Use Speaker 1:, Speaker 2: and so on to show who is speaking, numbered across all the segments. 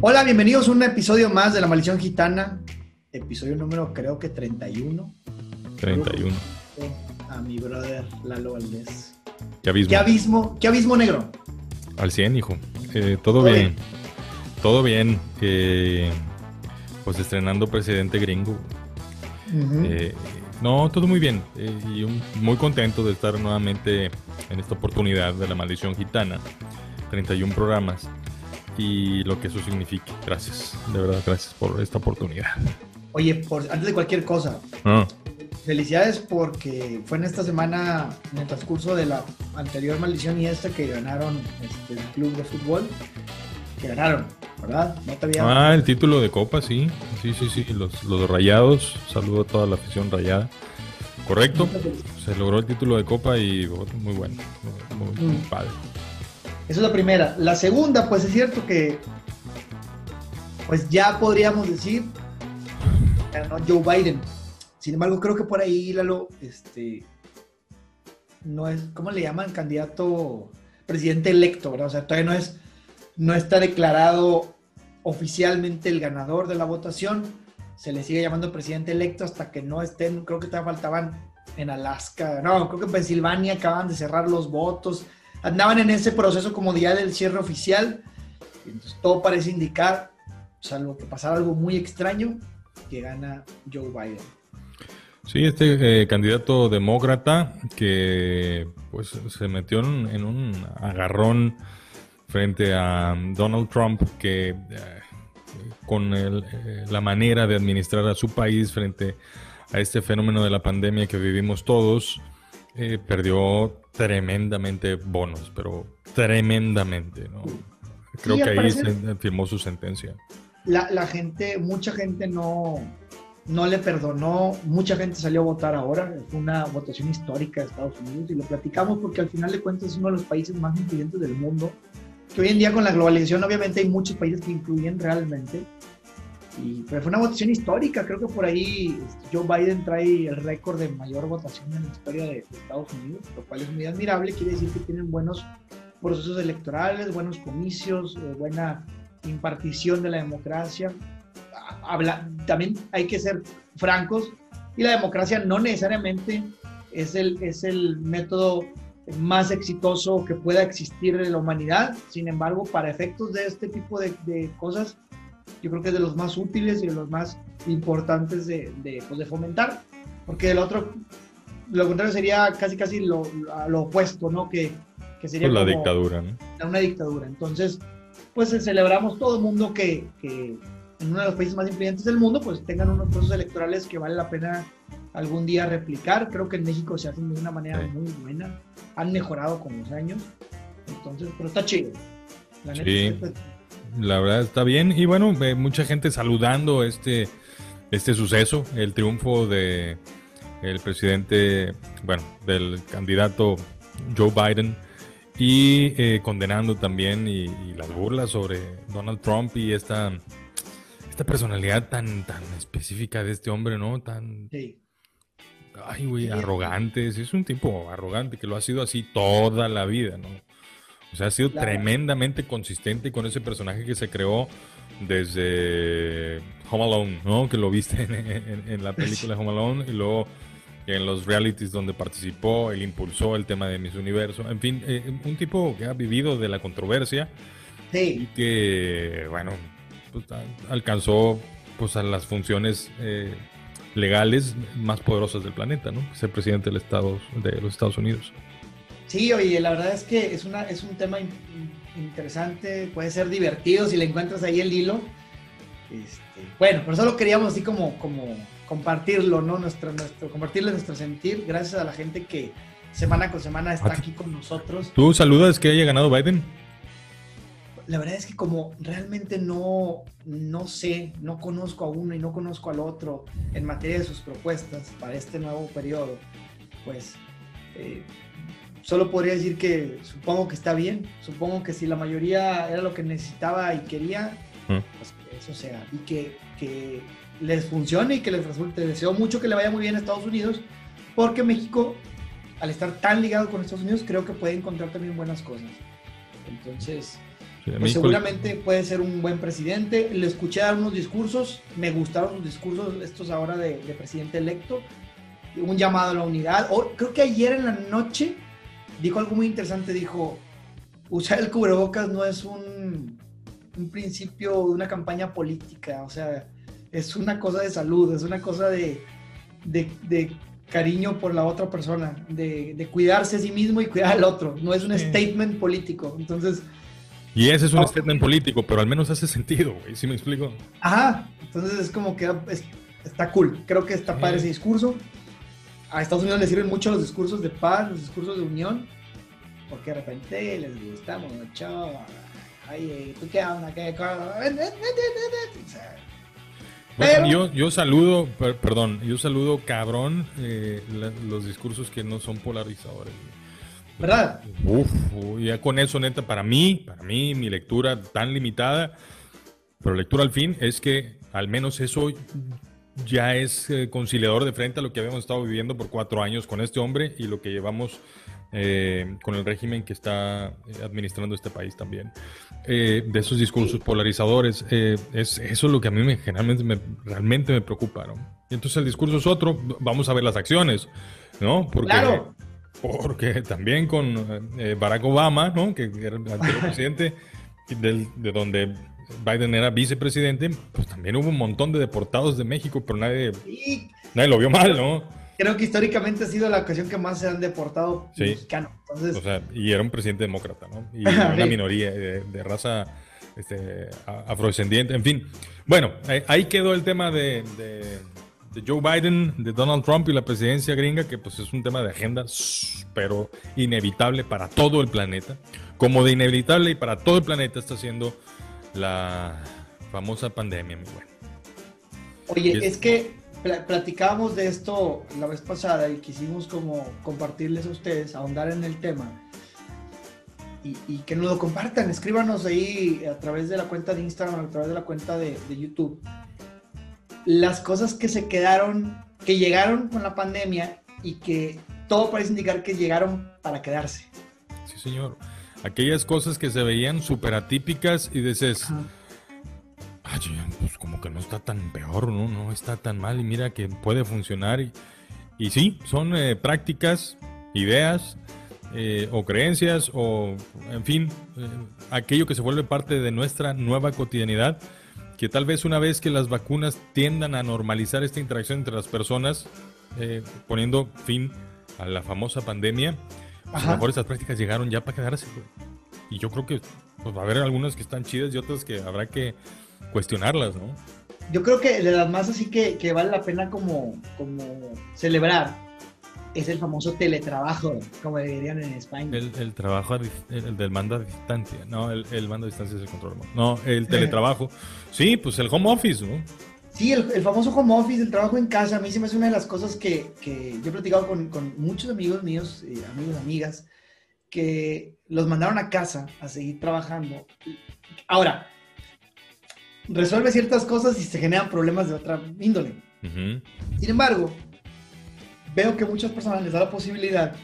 Speaker 1: Hola, bienvenidos a un episodio más de La Maldición Gitana. Episodio número creo que 31.
Speaker 2: 31.
Speaker 1: A mi brother Lalo Valdés.
Speaker 2: ¿Qué abismo?
Speaker 1: ¿Qué abismo, qué abismo negro?
Speaker 2: Al 100, hijo. Eh, todo, bien. Todo bien. Eh, pues estrenando presidente gringo. Eh, no, todo muy bien. y muy contento de estar nuevamente en esta oportunidad de La Maldición Gitana. 31 programas y lo que eso signifique. Gracias, de verdad, gracias por esta oportunidad.
Speaker 1: Oye, por, antes de cualquier cosa, ah. felicidades porque fue en esta semana, en el transcurso de la anterior maldición y esta, que ganaron este, el club de fútbol, que ganaron, ¿verdad?
Speaker 2: Ah, el título de Copa, sí, sí, sí, sí, los, los rayados, saludo a toda la afición rayada. Correcto, se logró el título de Copa y muy bueno, muy, mm. padre.
Speaker 1: Esa es la primera. La segunda, pues es cierto que, pues ya podríamos decir, ganó Joe Biden. Sin embargo, creo que por ahí, Lalo, este, no es, ¿cómo le llaman? Candidato presidente electo, ¿verdad? O sea, todavía no es, no está declarado oficialmente el ganador de la votación. Se le sigue llamando presidente electo hasta que no estén, creo que todavía faltaban en Alaska, no, creo que en Pensilvania acaban de cerrar los votos andaban en ese proceso como día del cierre oficial. Entonces todo parece indicar, salvo que pasara algo muy extraño, que gana Joe Biden.
Speaker 2: Sí, este eh, candidato demócrata que pues se metió en, un agarrón frente a Donald Trump que eh, con eh, la manera de administrar a su país frente a este fenómeno de la pandemia que vivimos todos, perdió tremendamente bonos, pero tremendamente, ¿no? Creo que ahí se firmó su sentencia.
Speaker 1: La, gente, mucha gente no, no le perdonó, mucha gente salió a votar ahora, fue una votación histórica de Estados Unidos y lo platicamos porque al final de cuentas es uno de los países más influyentes del mundo, que hoy en día con la globalización obviamente hay muchos países que influyen realmente, y fue una votación histórica, creo que por ahí Joe Biden trae el récord de mayor votación en la historia de, Estados Unidos, lo cual es muy admirable, quiere decir que tienen buenos procesos electorales, buenos comicios, eh, buena impartición de la democracia. Habla, también hay que ser francos, y la democracia no necesariamente es el, es el método más exitoso que pueda existir en la humanidad, sin embargo, para efectos de este tipo de, de cosas, yo creo que es de los más útiles y de los más importantes de, de, pues de fomentar, porque el otro, lo contrario sería casi casi lo, lo opuesto, ¿no? Que, que sería
Speaker 2: pues la dictadura, ¿no?
Speaker 1: Una dictadura. Entonces, pues celebramos todo el mundo que, que en uno de los países más influyentes del mundo, pues tengan unos procesos electorales que vale la pena algún día replicar. Creo que en México se hacen de una manera muy buena. Han mejorado con los años. Entonces, pero está chido.
Speaker 2: La sí. La verdad está bien. Y bueno, eh, mucha gente saludando este, este suceso, el triunfo de el presidente, bueno, del candidato Joe Biden y eh, condenando también y, las burlas sobre Donald Trump y esta, esta personalidad tan, tan específica de este hombre, ¿no? Tan... Ay, güey, arrogante. es un tipo arrogante que lo ha sido así toda la vida, ¿no? O sea, ha sido tremendamente consistente con ese personaje que se creó desde Home Alone, ¿no? Que lo viste en, la película Home Alone y luego en los realities donde participó, él impulsó el tema de Miss Universo. En fin, eh, un tipo que ha vivido de la controversia y que, bueno, pues, alcanzó pues, a las funciones eh, legales más poderosas del planeta, ¿no? Ser presidente del Estado, de los Estados Unidos.
Speaker 1: Sí, oye, la verdad es que es, una, es un tema interesante, puede ser divertido si le encuentras ahí el hilo. Este, bueno, pero solo queríamos así como, como compartirlo, ¿no? Nuestro, nuestro, compartirle nuestro sentir, gracias a la gente que semana con semana está aquí con nosotros.
Speaker 2: ¿Tú saludas que haya ganado Biden?
Speaker 1: La verdad es que como realmente no, no sé, no conozco a uno y no conozco al otro en materia de sus propuestas para este nuevo periodo, pues eh, solo podría decir que supongo que está bien, supongo que si la mayoría era lo que necesitaba y quería, mm. pues eso sea, y que, que, les funcione y que les resulte. Deseo mucho que le vaya muy bien a Estados Unidos, porque México, al estar tan ligado con Estados Unidos, creo que puede encontrar también buenas cosas. Entonces, pues seguramente puede ser un buen presidente. Le escuché dar unos discursos, me gustaron los discursos estos ahora de, presidente electo, un llamado a la unidad. O, creo que ayer en la noche dijo algo muy interesante, dijo, usar el cubrebocas no es un, un principio de una campaña política, o sea, es una cosa de salud, es una cosa de, de, cariño por la otra persona, de, de, cuidarse a sí mismo y cuidar al otro, no es un statement político. Entonces,
Speaker 2: y ese es un statement político, pero al menos hace sentido, güey, ¿sí me explico?
Speaker 1: Ajá, entonces es como que está cool, creo que está padre ese discurso. A Estados Unidos le sirven mucho los discursos de paz, los discursos de unión, porque de repente les gusta mucho. Ay, ¿tú qué onda? ¿Qué?
Speaker 2: yo, yo saludo, perdón, yo saludo cabrón eh, los discursos que no son polarizadores.
Speaker 1: ¿Verdad?
Speaker 2: Uf, ya con eso, neta, para mí, para mí, mi lectura tan limitada, pero lectura al fin, es que al menos eso ya es eh, conciliador de frente a lo que habíamos estado viviendo por cuatro años con este hombre y lo que llevamos eh, con el régimen que está eh, administrando este país también. de esos discursos polarizadores, es eso es lo que a mí me, generalmente me, realmente me preocupa. ¿no? Y entonces el discurso es otro, vamos a ver las acciones, ¿no? Porque claro. Porque también con eh, Barack Obama, ¿no? que era el anterior presidente, de donde Biden era vicepresidente, pues también hubo un montón de deportados de México, pero nadie, nadie lo vio mal, ¿no?
Speaker 1: Creo que históricamente ha sido la ocasión que más se han deportado mexicanos.
Speaker 2: O sea, y era un presidente demócrata, ¿no? Y una minoría de, raza este, afrodescendiente, en fin. Bueno, ahí quedó el tema de de Joe Biden, de Donald Trump y la presidencia gringa, que pues es un tema de agenda, pero inevitable para todo el planeta. Como de inevitable y para todo el planeta está siendo la famosa pandemia, mi bueno.
Speaker 1: Oye, es, que platicábamos de esto la vez pasada y quisimos como compartirles a ustedes, ahondar en el tema. Y, que nos lo compartan, escríbanos ahí a través de la cuenta de Instagram, a través de la cuenta de, de YouTube las cosas que se quedaron, que llegaron con la pandemia y que todo parece indicar que llegaron para quedarse.
Speaker 2: Sí, señor. Aquellas cosas que se veían súper atípicas y dices, ay, pues como que no está tan peor, ¿no? No está tan mal y mira que puede funcionar. Y, y sí, son eh, prácticas, ideas eh, o creencias o, en fin, eh, aquello que se vuelve parte de nuestra nueva cotidianidad que tal vez una vez que las vacunas tiendan a normalizar esta interacción entre las personas, eh, poniendo fin a la famosa pandemia, a lo mejor esas prácticas llegaron ya para quedarse. Y yo creo que pues, va a haber algunas que están chidas y otras que habrá que cuestionarlas, ¿no?
Speaker 1: Yo creo que de las más así que, que vale la pena como, como celebrar es el famoso teletrabajo, como dirían en España.
Speaker 2: El, trabajo, el, del mando a distancia. No, el, mando a distancia es el control. No, el teletrabajo. Sí, pues el home office, ¿no?
Speaker 1: Sí, el, famoso home office, el trabajo en casa, a mí se me hace una de las cosas que, que yo he platicado con, con muchos amigos míos, eh, amigos, amigas, que los mandaron a casa a seguir trabajando. Ahora, resuelve ciertas cosas y se generan problemas de otra índole. Sin embargo, veo que muchas personas les da la posibilidad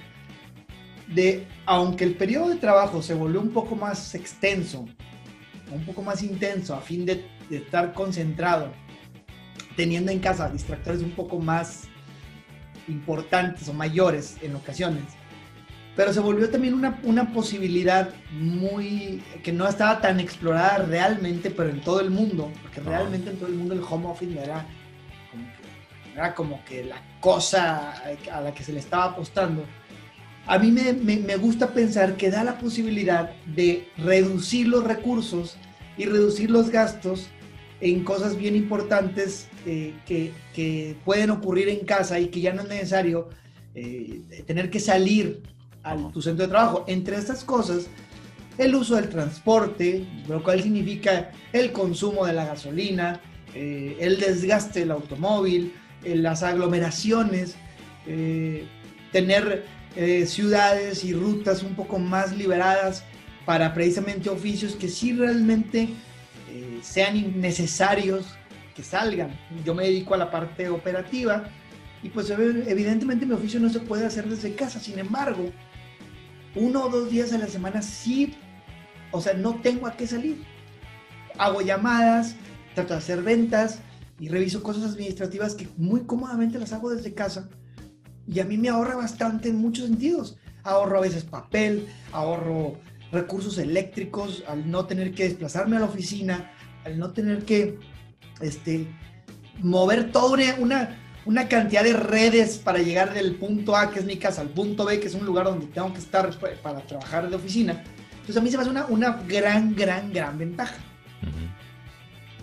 Speaker 1: de, aunque el periodo de trabajo se volvió un poco más extenso, un poco más intenso, a fin de, estar concentrado, teniendo en casa distractores un poco más importantes o mayores en ocasiones, pero se volvió también una, una, posibilidad muy que no estaba tan explorada realmente, pero en todo el mundo, porque realmente en todo el mundo el home office era era como que la cosa a la que se le estaba apostando. A mí me, gusta pensar que da la posibilidad de reducir los recursos y reducir los gastos en cosas bien importantes eh, que, pueden ocurrir en casa y que ya no es necesario eh, tener que salir a tu centro de trabajo. Entre estas cosas, el uso del transporte, lo cual significa el consumo de la gasolina, eh, el desgaste del automóvil, las aglomeraciones, eh, tener eh, ciudades y rutas un poco más liberadas para precisamente oficios que sí realmente eh, sean necesarios que salgan. Yo me dedico a la parte operativa y pues evidentemente mi oficio no se puede hacer desde casa, sin embargo, uno o dos días a la semana sí o sea, no tengo a qué salir. Hago llamadas, trato de hacer ventas y reviso cosas administrativas que muy cómodamente las hago desde casa. Y a mí me ahorra bastante en muchos sentidos. Ahorro a veces papel, ahorro recursos eléctricos al no tener que desplazarme a la oficina, al no tener que este, mover toda una, una cantidad de redes para llegar del punto A, que es mi casa, al punto B, que es un lugar donde tengo que estar para trabajar de oficina. Entonces a mí se me hace una, una gran, gran, gran ventaja.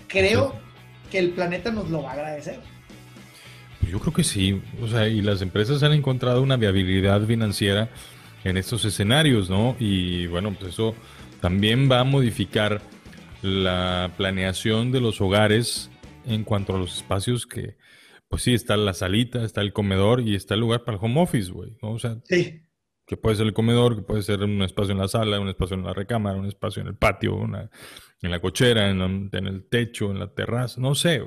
Speaker 1: Creo que el planeta nos lo va a agradecer.
Speaker 2: Yo creo que sí, o sea, y las empresas han encontrado una viabilidad financiera en estos escenarios, ¿no? Y bueno, pues eso también va a modificar la planeación de los hogares en cuanto a los espacios que, pues sí, está la salita, está el comedor y está el lugar para el home office, güey, ¿no? O sea,
Speaker 1: sí.
Speaker 2: que puede ser el comedor, que puede ser un espacio en la sala, un espacio en la recámara, un espacio en el patio, una, en la cochera, en, en el techo, en la terraza, no sé.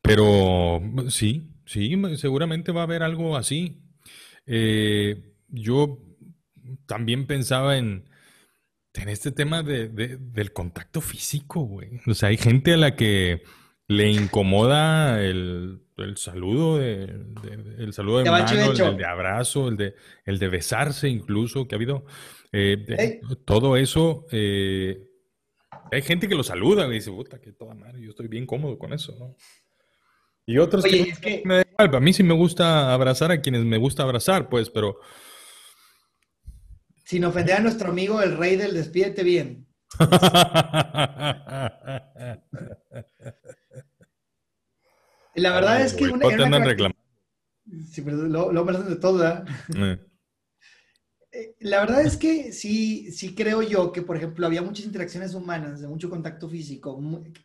Speaker 2: Pero sí, sí, seguramente va a haber algo así. Eh, yo también pensaba en, en este tema de, del contacto físico, güey. O sea, hay gente a la que le incomoda el, saludo, de, el saludo de, mano, el, de abrazo, el de, el de besarse incluso, que ha habido. Eh, todo eso, eh, hay gente que lo saluda y dice, puta, que toda madre, yo estoy bien cómodo con eso, ¿no? Y otros que, me da igual, a mí sí me gusta abrazar a quienes me gusta abrazar, pues, pero...
Speaker 1: Sin ofender a nuestro amigo el rey del despídete bien. La verdad es que
Speaker 2: una, una reclamando.
Speaker 1: Sí, pero lo, lo de todo, eh. Eh, La verdad es que sí, sí creo yo que, por ejemplo, había muchas interacciones humanas, de mucho contacto físico,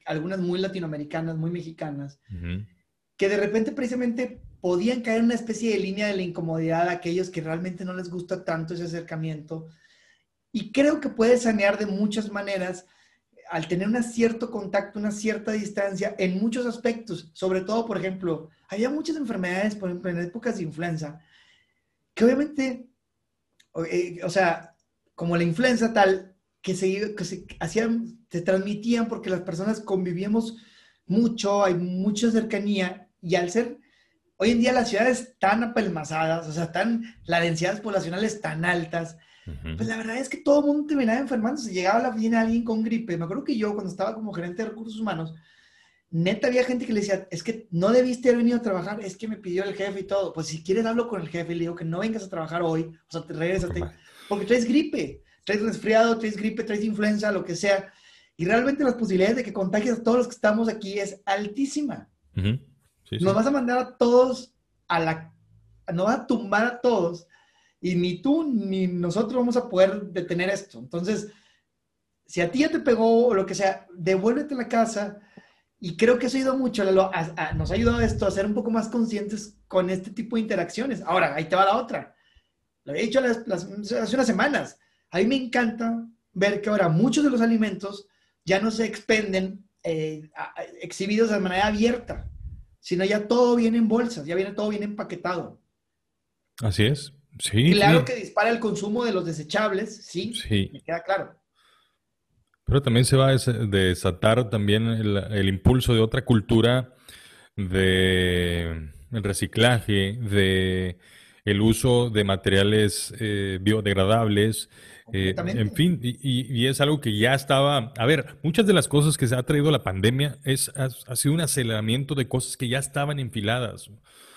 Speaker 1: algunas muy latinoamericanas, muy mexicanas, que de repente precisamente podían caer en una especie de línea de la incomodidad a aquellos que realmente no les gusta tanto ese acercamiento. Y creo que puede sanear de muchas maneras al tener un cierto contacto, una cierta distancia en muchos aspectos, sobre todo, por ejemplo, había muchas enfermedades, por ejemplo, en épocas de influenza, que obviamente, eh, o sea, como la influenza tal, que se, que se hacían, se transmitían porque las personas convivíamos mucho, hay mucha cercanía, y al ser, hoy en día las ciudades tan apelmazadas, o sea, tan, la densidad poblacional es tan altas, pues la verdad es que todo el mundo terminaba enfermándose. Llegaba a la oficina alguien con gripe. Me acuerdo que yo, cuando estaba como gerente de recursos humanos, neta había gente que le decía, es que no debiste haber venido a trabajar, es que me pidió el jefe y todo. Pues si quieres hablo con el jefe y le digo que no vengas a trabajar hoy, o sea, te regresate, porque traes gripe, traes resfriado, traes gripe, traes influenza, lo que sea. Y realmente las posibilidades de que contagies a todos los que estamos aquí es altísima. Nos vas a mandar a todos a la... Nos vas a tumbar a todos y ni tú ni nosotros vamos a poder detener esto. Entonces, si a ti ya te pegó o lo que sea, devuélvete a la casa. Y creo que eso ido mucho, nos ha ayudado esto a ser un poco más conscientes con este tipo de interacciones. Ahora, ahí te va la otra. Lo he dicho hace unas semanas. A mí me encanta ver que ahora muchos de los alimentos ya no se expenden eh, exhibidos de manera abierta, sino ya todo viene en bolsas, ya viene todo bien empaquetado.
Speaker 2: Así es
Speaker 1: claro que dispara el consumo de los desechables, sí, sí, me queda claro.
Speaker 2: Pero también se va a desatar también el, impulso de otra cultura de reciclaje, de el uso de materiales eh, biodegradables, eh, en fin, y, es algo que ya estaba, a ver, muchas de las cosas que se ha traído la pandemia es, ha, sido un aceleramiento de cosas que ya estaban enfiladas.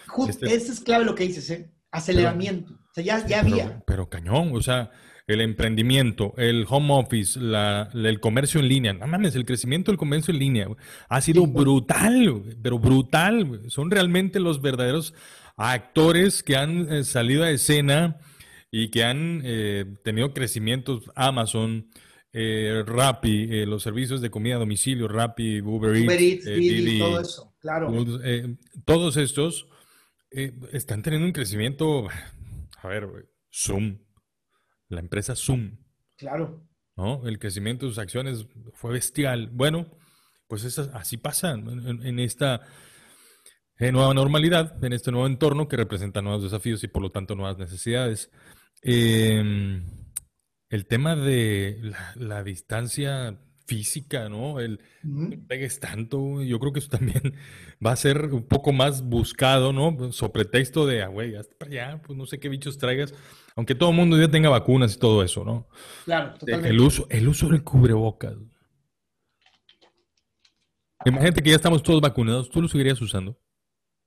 Speaker 1: Justo, este eso es clave lo que dices, ¿eh? aceleramiento. o sea, ya, ya había.
Speaker 2: Pero, cañón, o sea, el emprendimiento, el home office, la, el comercio en línea. No mames, el crecimiento del comercio en línea ha sido brutal, pero brutal. Son realmente los verdaderos actores que han eh, salido a escena y que han eh, tenido crecimientos. Amazon, eh, Rappi, eh, los servicios de comida a domicilio, Rappi, Uber, Eats,
Speaker 1: todo eso, claro.
Speaker 2: todos estos eh, están teniendo un crecimiento, a ver, Zoom, la empresa Zoom.
Speaker 1: Claro.
Speaker 2: ¿no? El crecimiento de sus acciones fue bestial. Bueno, pues así pasa en, esta nueva normalidad, en este nuevo entorno que representa nuevos desafíos y por lo tanto nuevas necesidades. Em, el tema de la, distancia física, ¿no? El pegues tanto, yo creo que eso también va a ser un poco más buscado, ¿no? Sobre pretexto de, ah, güey, hasta para allá, pues no sé qué bichos traigas, aunque todo el mundo ya tenga vacunas y todo eso, ¿no?
Speaker 1: Claro,
Speaker 2: totalmente. El uso, el uso del cubrebocas. Imagínate que ya estamos todos vacunados, ¿tú lo seguirías usando?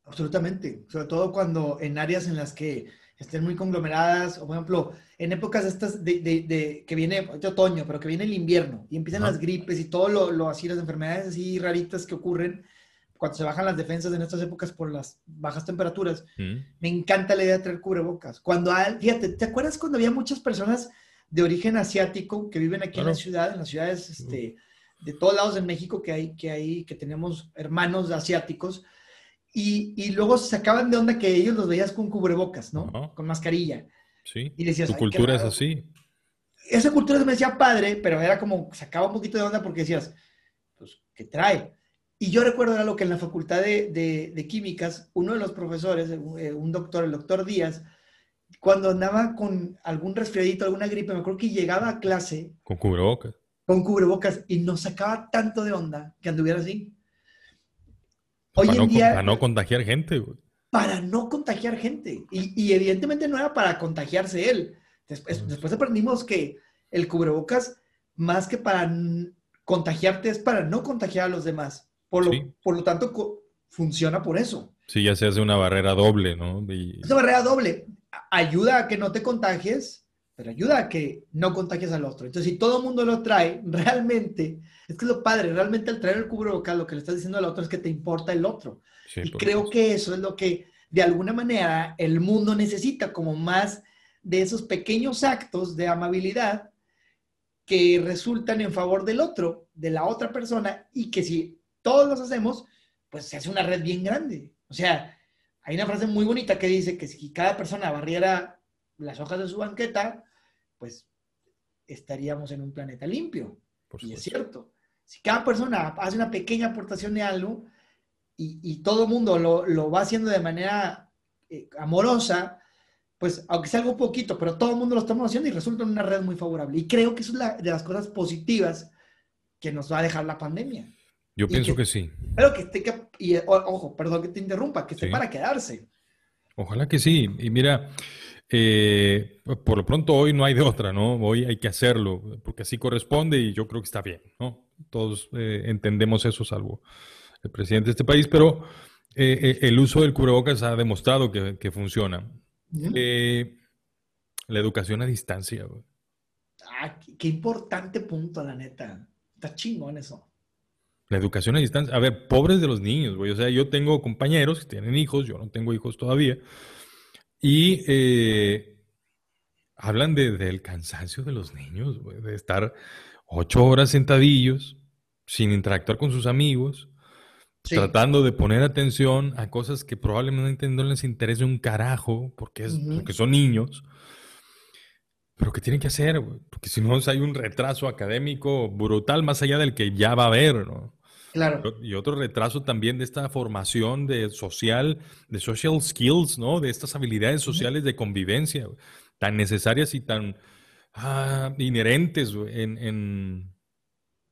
Speaker 1: Absolutamente, sobre todo cuando en áreas en las que estén muy conglomeradas, o por ejemplo, en épocas estas de, de, que viene de otoño, pero que viene el invierno y empiezan las gripes y todo lo, lo, así, las enfermedades así raritas que ocurren cuando se bajan las defensas en estas épocas por las bajas temperaturas. Mm. Me encanta la idea de traer cubrebocas. Cuando, fíjate, ¿te acuerdas cuando había muchas personas de origen asiático que viven aquí en la ciudad, en las ciudades este, de todos lados de México que hay, que hay, que tenemos hermanos asiáticos? Y, y, luego se acaban de onda que ellos los veías con cubrebocas, ¿no? Con mascarilla.
Speaker 2: Sí. Y decías, tu cultura es así.
Speaker 1: Esa cultura se me decía padre, pero era como, sacaba un poquito de onda porque decías, pues, ¿qué trae? Y yo recuerdo era lo que en la facultad de, de, químicas, uno de los profesores, eh, un doctor, el doctor Díaz, cuando andaba con algún resfriadito, alguna gripe, me acuerdo que llegaba a clase.
Speaker 2: Con cubrebocas.
Speaker 1: Con cubrebocas y nos sacaba tanto de onda que anduviera así. Hoy
Speaker 2: para
Speaker 1: en
Speaker 2: no,
Speaker 1: día.
Speaker 2: Para no contagiar gente,
Speaker 1: Para no contagiar gente. Y, y, evidentemente no era para contagiarse él. Después, después aprendimos que el cubrebocas, más que para contagiarte, es para no contagiar a los demás. Por lo, por lo tanto, funciona por eso.
Speaker 2: Sí, ya se hace una barrera doble, ¿no?
Speaker 1: Y... Esa barrera doble ayuda a que no te contagies, pero ayuda a que no contagies al otro. Entonces, si todo el mundo lo trae, realmente, es que es lo padre, realmente al traer el cubrebocas, lo que le estás diciendo al otro es que te importa el otro. y creo que eso es lo que, de alguna manera, el mundo necesita, como más de esos pequeños actos de amabilidad que resultan en favor del otro, de la otra persona, y que si todos los hacemos, pues se hace una red bien grande. O sea, hay una frase muy bonita que dice que si cada persona barriera las hojas de su banqueta, pues estaríamos en un planeta limpio. y es cierto. Si cada persona hace una pequeña aportación de algo y, todo el mundo lo, va haciendo de manera eh, amorosa, pues aunque sea algo poquito, pero todo el mundo lo estamos haciendo y resulta una red muy favorable. Y creo que eso es de las cosas positivas que nos va a dejar la pandemia.
Speaker 2: Yo pienso que, sí.
Speaker 1: Pero que esté, y, ojo, perdón que te interrumpa, que esté para quedarse.
Speaker 2: Ojalá que sí. Y mira, eh, por lo pronto hoy no hay de otra, ¿no? Hoy hay que hacerlo, porque así corresponde y yo creo que está bien, ¿no? Todos eh, entendemos eso, salvo el presidente de este país, pero eh, el uso del cubrebocas ha demostrado que, funciona. la educación a distancia.
Speaker 1: Ah, qué importante punto, la neta. Está chingón eso.
Speaker 2: La educación a distancia. A ver, pobres de los niños, güey. O sea, yo tengo compañeros que tienen hijos, yo no tengo hijos todavía. Y eh, hablan del cansancio de los niños, güey, de estar ocho horas sentadillos, sin interactuar con sus amigos, tratando de poner atención a cosas que probablemente no les interese un carajo, porque, es, porque son niños. Pero ¿qué tienen que hacer? Porque si no, hay un retraso académico brutal más allá del que ya va a haber, ¿no?
Speaker 1: Claro.
Speaker 2: Y otro retraso también de esta formación de social, de social skills, ¿no? De estas habilidades sociales de convivencia, tan necesarias y tan ah, inherentes en, en,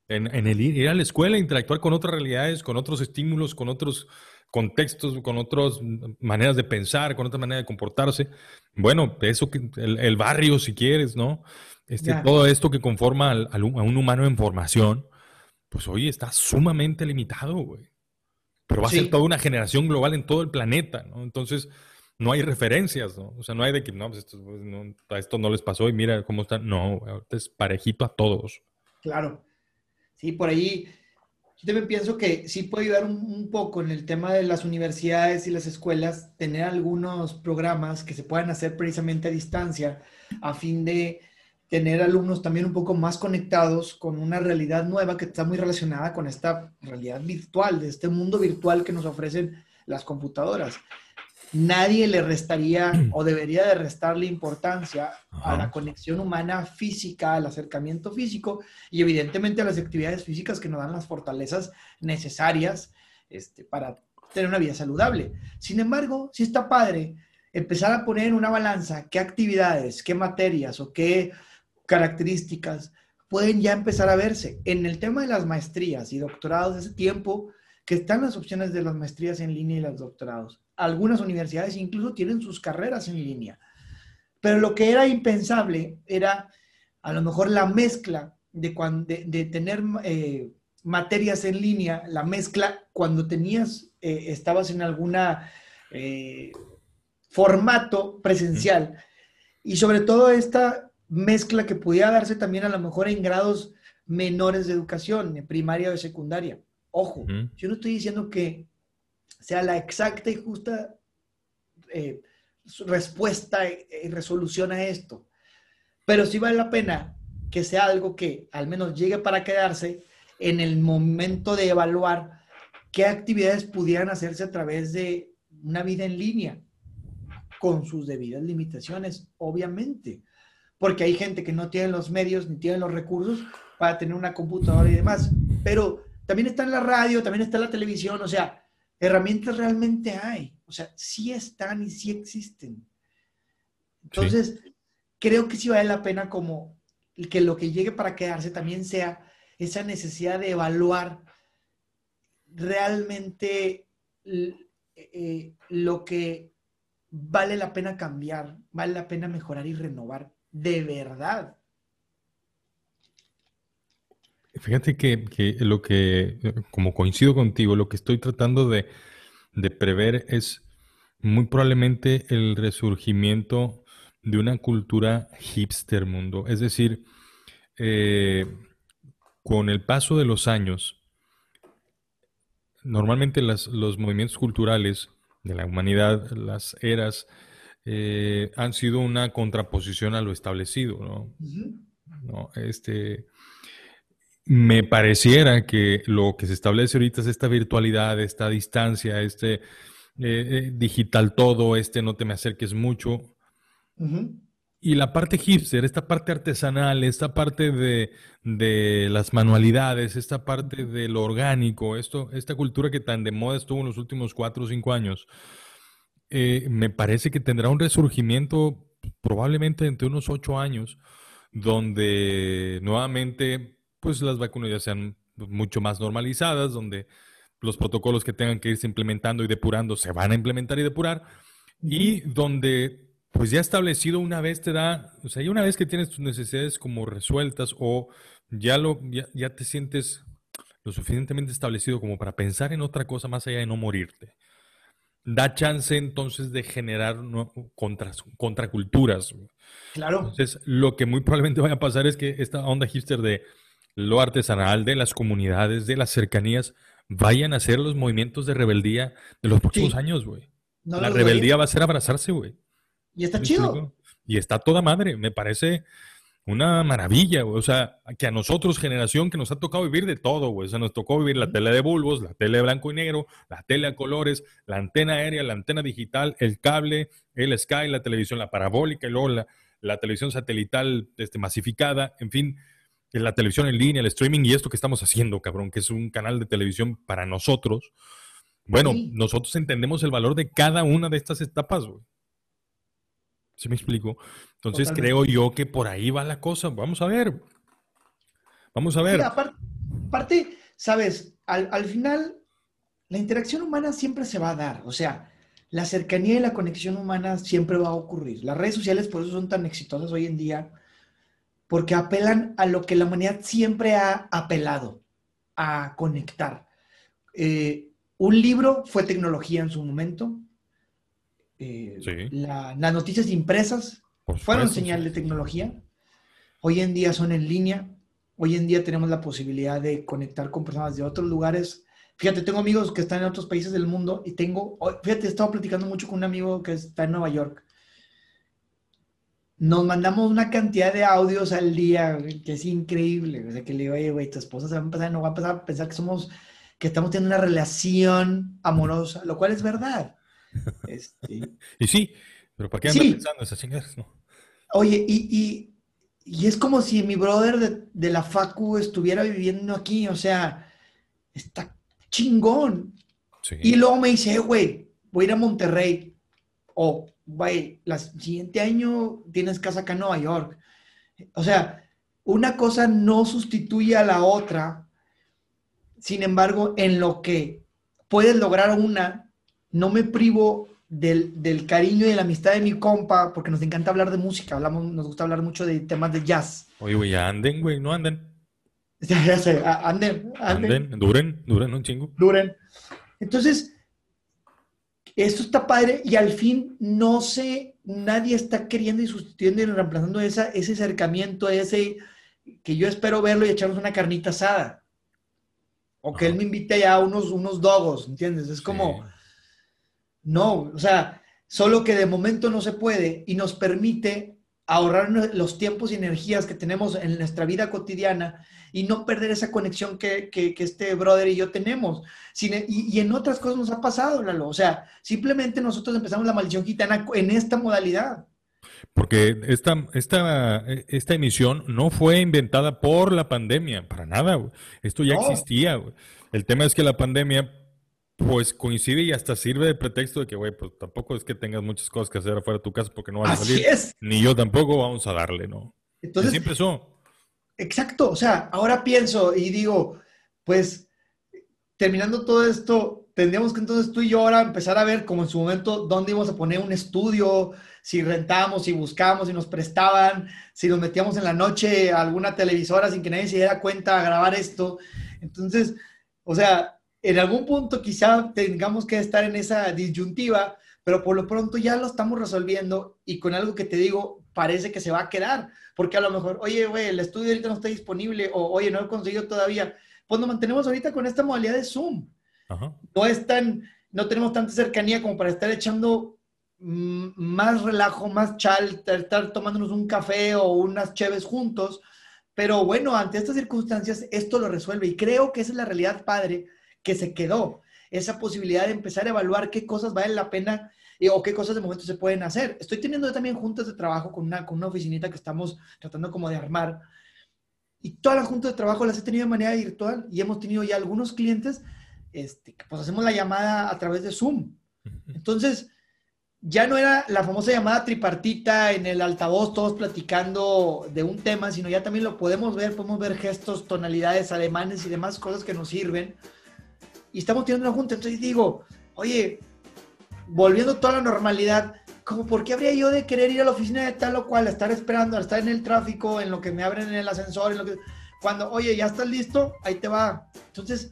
Speaker 2: en, el ir a la escuela, interactuar con otras realidades, con otros estímulos, con otros contextos, con otras maneras de pensar, con otra manera de comportarse. Bueno, eso que el, barrio, si quieres, ¿no? Este, todo esto que conforma a un humano en formación, pues hoy está sumamente limitado, güey. Pero va a ser toda una generación global en todo el planeta, ¿no? Entonces, no hay referencias, ¿no? O sea, no hay de que, no, pues esto no, a esto no les pasó y mira cómo están. No, es parejito a todos.
Speaker 1: Claro. Sí, por ahí yo también pienso que sí puede ayudar un, poco en el tema de las universidades y las escuelas, tener algunos programas que se puedan hacer precisamente a distancia a fin de tener alumnos también un poco más conectados con una realidad nueva que está muy relacionada con esta realidad virtual, de este mundo virtual que nos ofrecen las computadoras nadie le restaría o debería de restarle importancia a la conexión humana física, al acercamiento físico y evidentemente a las actividades físicas que nos dan las fortalezas necesarias este, para tener una vida saludable. Sin embargo, si está padre empezar a poner en una balanza qué actividades, qué materias o qué características pueden ya empezar a verse. En el tema de las maestrías y doctorados, ese tiempo que están las opciones de las maestrías en línea y los doctorados. Algunas universidades incluso tienen sus carreras en línea. Pero lo que era impensable era a lo mejor la mezcla de, de, tener eh, materias en línea, la mezcla cuando tenías, eh, estabas en alguna eh, formato presencial. Y sobre todo esta mezcla que pudiera darse también a lo mejor en grados menores de educación, en primaria o secundaria. Ojo, yo no estoy diciendo que sea la exacta y justa respuesta y resolución a esto, pero sí vale la pena que sea algo que al menos llegue para quedarse en el momento de evaluar qué actividades pudieran hacerse a través de una vida en línea, con sus debidas limitaciones, obviamente, porque hay gente que no tiene los medios ni tiene los recursos para tener una computadora y demás, pero también está en la radio, también está en la televisión, o sea, herramientas realmente hay, o sea, sí están y sí existen. Entonces, creo que sí vale la pena como que lo que llegue para quedarse también sea esa necesidad de evaluar realmente eh, lo que vale la pena cambiar, vale la pena mejorar y renovar de verdad.
Speaker 2: Fíjate que, lo que, como coincido contigo, lo que estoy tratando de, de prever es muy probablemente el resurgimiento de una cultura hipster mundo. Es decir, eh, con el paso de los años, normalmente los movimientos culturales de la humanidad, las eras, eh, han sido una contraposición a lo establecido, ¿no? Este, me pareciera que lo que se establece ahorita es esta virtualidad, esta distancia, este eh, digital todo, este no te me acerques mucho, y la parte hipster, esta parte artesanal, esta parte de, las manualidades, esta parte de lo orgánico, esto, esta cultura que tan de moda estuvo en los últimos cuatro o cinco años, eh, me parece que tendrá un resurgimiento probablemente entre unos ocho años, donde nuevamente pues las vacunas ya sean mucho más normalizadas, donde los protocolos que tengan que irse implementando y depurando se van a implementar y depurar, y donde pues ya establecido una vez te da, o sea, ya una vez que tienes tus necesidades como resueltas o ya, lo, ya, te sientes lo suficientemente establecido como para pensar en otra cosa más allá de no morirte. Da chance entonces de generar contraculturas. Claro. Entonces, lo que muy probablemente vaya a pasar es que esta onda hipster de lo artesanal, de las comunidades, de las cercanías, vayan a ser los movimientos de rebeldía de los próximos años, güey. La rebeldía va a ser abrazarse, güey.
Speaker 1: Y está chido.
Speaker 2: Y está toda madre. Me parece una maravilla, güey. O sea, que a nosotros, generación que nos ha tocado vivir de todo, güey. O sea, nos tocó vivir la tele de bulbos, la tele de blanco y negro, la tele a colores, la antena aérea, la antena digital, el cable, el Sky, la televisión, la parabólica y luego la, televisión satelital este, masificada, en fin, la televisión en línea, el streaming y esto que estamos haciendo, cabrón, que es un canal de televisión para nosotros. Bueno, nosotros entendemos el valor de cada una de estas etapas, güey. ¿Se me explico? Entonces creo yo que por ahí va la cosa. Vamos a ver. Vamos a ver.
Speaker 1: aparte, sabes, al, final, la interacción humana siempre se va a dar. O sea, la cercanía y la conexión humana siempre va a ocurrir. Las redes sociales por eso son tan exitosas hoy en día, porque apelan a lo que la humanidad siempre ha apelado, a conectar. Eh, un libro fue tecnología en su momento, eh, las noticias impresas fueron señal de tecnología. Hoy en día son en línea. Hoy en día tenemos la posibilidad de conectar con personas de otros lugares. Fíjate, tengo amigos que están en otros países del mundo y tengo, fíjate, he estado platicando mucho con un amigo que está en Nueva York. Nos mandamos una cantidad de audios al día que es increíble. O sea, que le digo, oye, güey, tu esposa se va a empezar, no va a empezar a pensar que somos, que estamos teniendo una relación amorosa, lo cual es verdad.
Speaker 2: Este, y sí, pero ¿para qué andas pensando esas chingadas?
Speaker 1: Oye, y, es como si mi brother de, la Facu estuviera viviendo aquí, o sea, está chingón. Y luego me dice, güey, voy a ir a Monterrey. O, güey, el siguiente año tienes casa acá en Nueva York. O sea, una cosa no sustituye a la otra. Sin embargo, en lo que puedes lograr una, no me privo del, cariño y de la amistad de mi compa, porque nos encanta hablar de música, hablamos, nos gusta hablar mucho de temas de jazz.
Speaker 2: Oye, güey, anden, güey, no anden.
Speaker 1: Ya, sé, anden, anden.
Speaker 2: duren, duren un chingo.
Speaker 1: Duren. Entonces, esto está padre y al fin no sé, nadie está queriendo y sustituyendo y reemplazando esa, ese acercamiento, ese que yo espero verlo y echarnos una carnita asada. O que él me invite ya a unos, unos dogos, ¿entiendes? Es como, no, o sea, solo que de momento no se puede y nos permite ahorrar los tiempos y energías que tenemos en nuestra vida cotidiana y no perder esa conexión que, este brother y yo tenemos. y, en otras cosas nos ha pasado, Lalo. O sea, simplemente nosotros empezamos la maldición gitana en esta modalidad.
Speaker 2: Porque esta, esta, esta emisión no fue inventada por la pandemia, para nada. Esto ya existía. El tema es que la pandemia pues coincide y hasta sirve de pretexto de que, güey, pues tampoco es que tengas muchas cosas que hacer afuera de tu casa porque no vas a salir. Es. Ni yo tampoco, vamos a darle, ¿no? Entonces, así empezó.
Speaker 1: Exacto, o sea, ahora pienso y digo, pues terminando todo esto, tendríamos que entonces tú y yo ahora empezar a ver como en su momento dónde íbamos a poner un estudio, si rentamos, si buscamos, si nos prestaban, si nos metíamos en la noche a alguna televisora sin que nadie se diera cuenta a grabar esto. Entonces, o sea, en algún punto quizá tengamos que estar en esa disyuntiva, pero por lo pronto ya lo estamos resolviendo y con algo que te digo, parece que se va a quedar, porque a lo mejor, oye, güey, el estudio ahorita no está disponible o, oye, no he conseguido todavía. Pues nos mantenemos ahorita con esta modalidad de Zoom. No es tan, no tenemos tanta cercanía como para estar echando mm, más relajo, más chal, estar tomándonos un café o unas cheves juntos. Pero bueno, ante estas circunstancias, esto lo resuelve y creo que esa es la realidad padre que se quedó, esa posibilidad de empezar a evaluar qué cosas valen la pena eh, o qué cosas de momento se pueden hacer. Estoy teniendo también juntas de trabajo con una, con una oficinita que estamos tratando como de armar y todas las juntas de trabajo las he tenido de manera virtual y hemos tenido ya algunos clientes este, que pues hacemos la llamada a través de Zoom. Entonces, ya no era la famosa llamada tripartita en el altavoz, todos platicando de un tema, sino ya también lo podemos ver, podemos ver gestos, tonalidades, alemanes y demás cosas que nos sirven y estamos teniendo una junta. Entonces digo, oye, volviendo toda la normalidad, como por qué habría yo de querer ir a la oficina de tal o cual, a estar esperando, a estar en el tráfico, en lo que me abren en el ascensor, en lo que... Cuando, oye, ya estás listo, ahí te va. Entonces,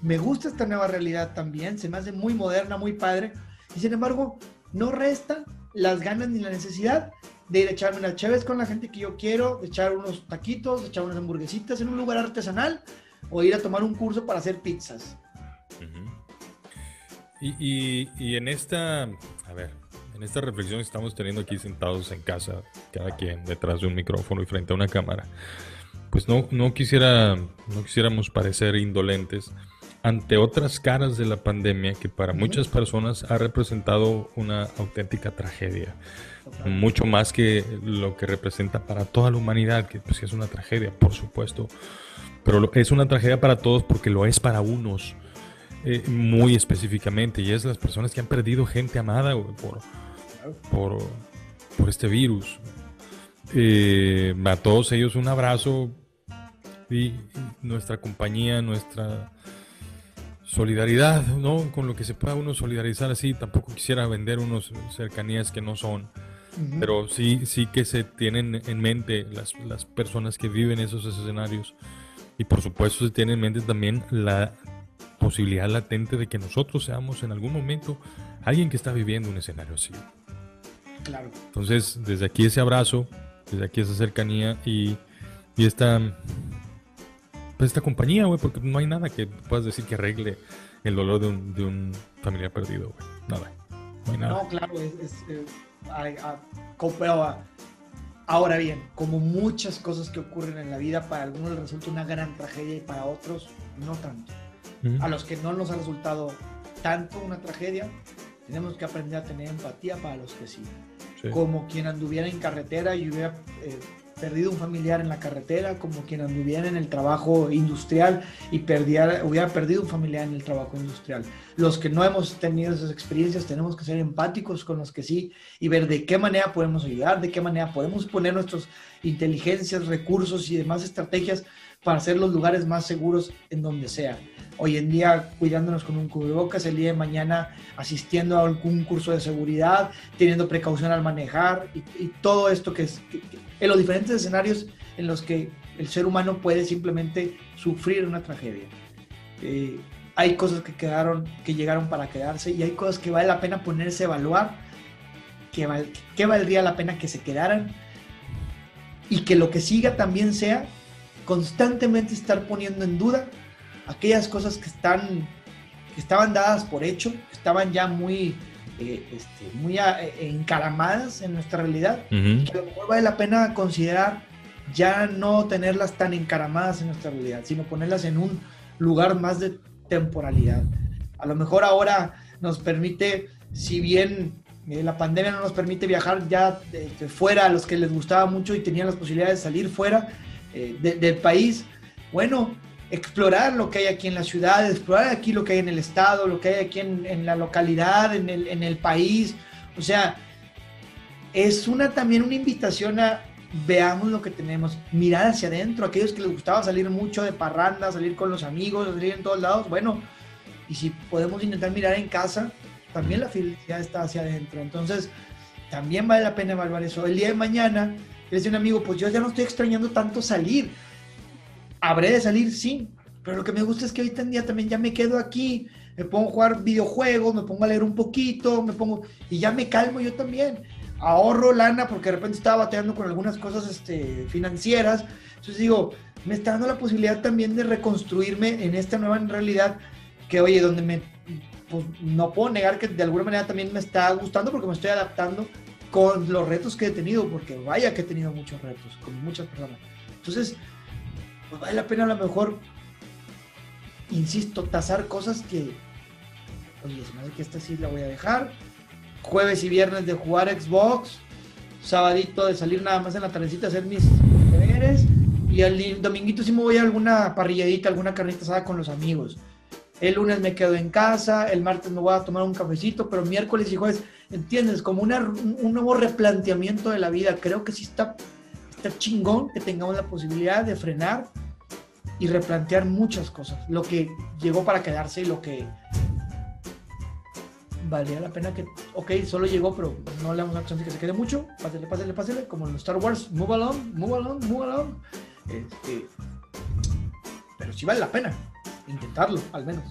Speaker 1: me gusta esta nueva realidad también, se me hace muy moderna, muy padre, y sin embargo, no resta las ganas ni la necesidad de ir a echarme unas chaves con la gente que yo quiero, echar unos taquitos, echar unas hamburguesitas en un lugar artesanal, o ir a tomar un curso para hacer pizzas.
Speaker 2: Y, en esta, a ver, en esta reflexión que estamos teniendo aquí sentados en casa, cada quien detrás de un micrófono y frente a una cámara, pues no, no, quisiera, no quisiéramos parecer indolentes ante otras caras de la pandemia que para muchas personas ha representado una auténtica tragedia. Mucho más que lo que representa para toda la humanidad, que pues es una tragedia, por supuesto. Pero es una tragedia para todos porque lo es para unos. Eh, muy específicamente, y es las personas que han perdido gente amada por, por, por este virus. Eh, a todos ellos un abrazo y nuestra compañía, nuestra solidaridad, ¿no? Con lo que se pueda uno solidarizar así, tampoco quisiera vender unos cercanías que no son, pero sí, sí que se tienen en mente las, las personas que viven esos escenarios y por supuesto se tiene en mente también la posibilidad latente de que nosotros seamos en algún momento alguien que está viviendo un escenario así.
Speaker 1: Claro.
Speaker 2: Entonces, desde aquí ese abrazo, desde aquí esa cercanía y, y esta, pues esta compañía, güey, porque no hay nada que puedas decir que arregle el dolor de un, de un familiar perdido, güey. Nada. No hay nada.
Speaker 1: No, claro, es, ahora bien, como muchas cosas que ocurren en la vida, para algunos resulta una gran tragedia y para otros no tanto. A los que no nos ha resultado tanto una tragedia, tenemos que aprender a tener empatía para los que sí. Como quien anduviera en carretera y hubiera eh, perdido un familiar en la carretera, como quien anduviera en el trabajo industrial y perdiera, hubiera perdido un familiar en el trabajo industrial. Los que no hemos tenido esas experiencias tenemos que ser empáticos con los que sí y ver de qué manera podemos ayudar, de qué manera podemos poner nuestras inteligencias, recursos y demás estrategias para hacer los lugares más seguros en donde sea. Hoy en día cuidándonos con un cubrebocas, el día de mañana asistiendo a algún curso de seguridad, teniendo precaución al manejar y, todo esto que es en los diferentes escenarios en los que el ser humano puede simplemente sufrir una tragedia. Eh, hay cosas que quedaron, que llegaron para quedarse y hay cosas que vale la pena ponerse a evaluar, que, que valdría la pena que se quedaran y que lo que siga también sea constantemente estar poniendo en duda aquellas cosas que están que estaban dadas por hecho, que estaban ya muy eh, este, muy eh, encaramadas en nuestra realidad, que a lo mejor vale la pena considerar ya no tenerlas tan encaramadas en nuestra realidad, sino ponerlas en un lugar más de temporalidad. A lo mejor ahora nos permite, si bien eh, la pandemia no nos permite viajar ya fuera a los que les gustaba mucho y tenían las posibilidades de salir fuera del país, bueno, explorar lo que hay aquí en la ciudad, explorar aquí lo que hay en el estado, lo que hay aquí en, la localidad, en el, en el, país. O sea, es una también una invitación a veamos lo que tenemos, mirar hacia adentro, aquellos que les gustaba salir mucho de parranda, salir con los amigos, salir en todos lados, bueno, y si podemos intentar mirar en casa, también la felicidad está hacia adentro. Entonces, también vale la pena evaluar eso. El día de mañana, le dice un amigo, pues yo ya no estoy extrañando tanto salir habré de salir, sí, pero lo que me gusta es que ahorita en día también ya me quedo aquí, me pongo a jugar videojuegos, me pongo a leer un poquito, me pongo y ya me calmo yo también. Ahorro lana porque de repente estaba bateando con algunas cosas este, financieras. Entonces digo, me está dando la posibilidad también de reconstruirme en esta nueva realidad que, oye, donde me, pues, no puedo negar que de alguna manera también me está gustando porque me estoy adaptando con los retos que he tenido, porque vaya que he tenido muchos retos, con muchas personas. Entonces, pues vale la pena a lo mejor, insisto, tasar cosas que, oye, se me hace que esta sí la voy a dejar. Jueves y viernes de jugar Xbox, sabadito de salir nada más en la tardecita a hacer mis deberes. Y el dominguito sí me voy a alguna parrilladita, alguna carnita asada con los amigos. El lunes me quedo en casa, el martes me voy a tomar un cafecito, pero miércoles y jueves, ¿entiendes? Como un nuevo replanteamiento de la vida. Creo que sí está, chingón que tengamos la posibilidad de frenar y replantear muchas cosas. Lo que llegó para quedarse y lo que valía la pena que, ok, solo llegó, pero no le damos una chance que se quede mucho. Pásale, pásale, pásale, como en Star Wars, move along, move along, move along. Este, pero sí vale la pena intentarlo, al menos.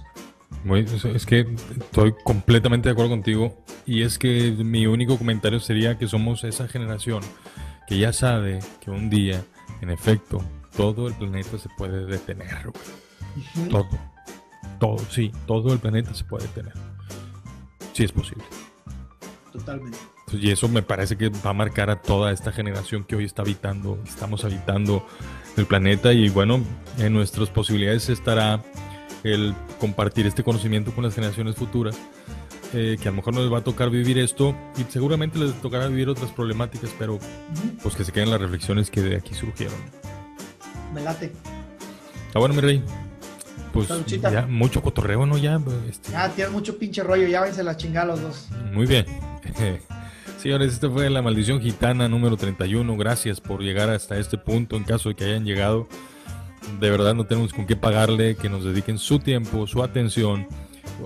Speaker 2: es que estoy completamente de acuerdo contigo y es que mi único comentario sería que somos esa generación que ya sabe que un día, en efecto, todo el planeta se puede detener, Todo. Todo, sí, todo el planeta se puede detener. Sí es posible.
Speaker 1: Totalmente.
Speaker 2: Y eso me parece que va a marcar a toda esta generación que hoy está habitando, estamos habitando el planeta y bueno, en nuestras posibilidades estará el compartir este conocimiento con las generaciones futuras, eh, que a lo mejor no les va a tocar vivir esto y seguramente les tocará vivir otras problemáticas, pero pues que se queden las reflexiones que de aquí surgieron
Speaker 1: me late.
Speaker 2: Está bueno, mi rey. Pues ya, mucho cotorreo, ¿no? Ya,
Speaker 1: este... Ah, tienes mucho pinche rollo, ya váyanse la chingada los dos.
Speaker 2: Muy bien. Señores, esta fue la maldición gitana número 31. Gracias por llegar hasta este punto. En caso de que hayan llegado, de verdad no tenemos con qué pagarle, que nos dediquen su tiempo, su atención.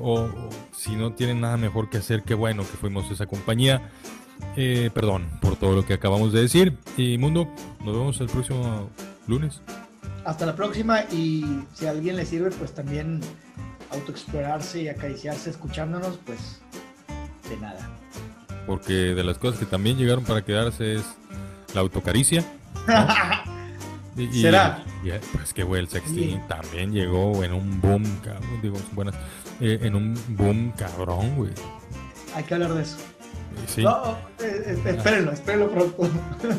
Speaker 2: O, si no tienen nada mejor que hacer, qué bueno que fuimos esa compañía. Eh, perdón por todo lo que acabamos de decir. Y Mundo, nos vemos el próximo lunes.
Speaker 1: Hasta la próxima y si a alguien le sirve, pues también autoexplorarse y acariciarse escuchándonos, pues de nada.
Speaker 2: Porque de las cosas que también llegaron para quedarse es la autocaricia.
Speaker 1: ¿Será?
Speaker 2: pues que güey, el sexting también llegó en un boom, cabrón, digo, buenas, eh, en un boom cabrón, güey.
Speaker 1: Hay que hablar de eso. No, eh, eh, espérenlo, espérenlo pronto.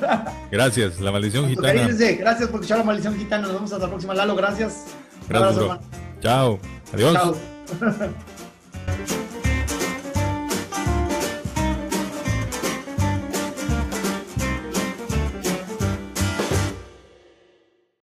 Speaker 2: Gracias, la maldición gitana.
Speaker 1: Gracias por escuchar la maldición gitana. Nos vemos hasta la próxima, Lalo. Gracias.
Speaker 2: Gracias, Chao. Adiós. Chao.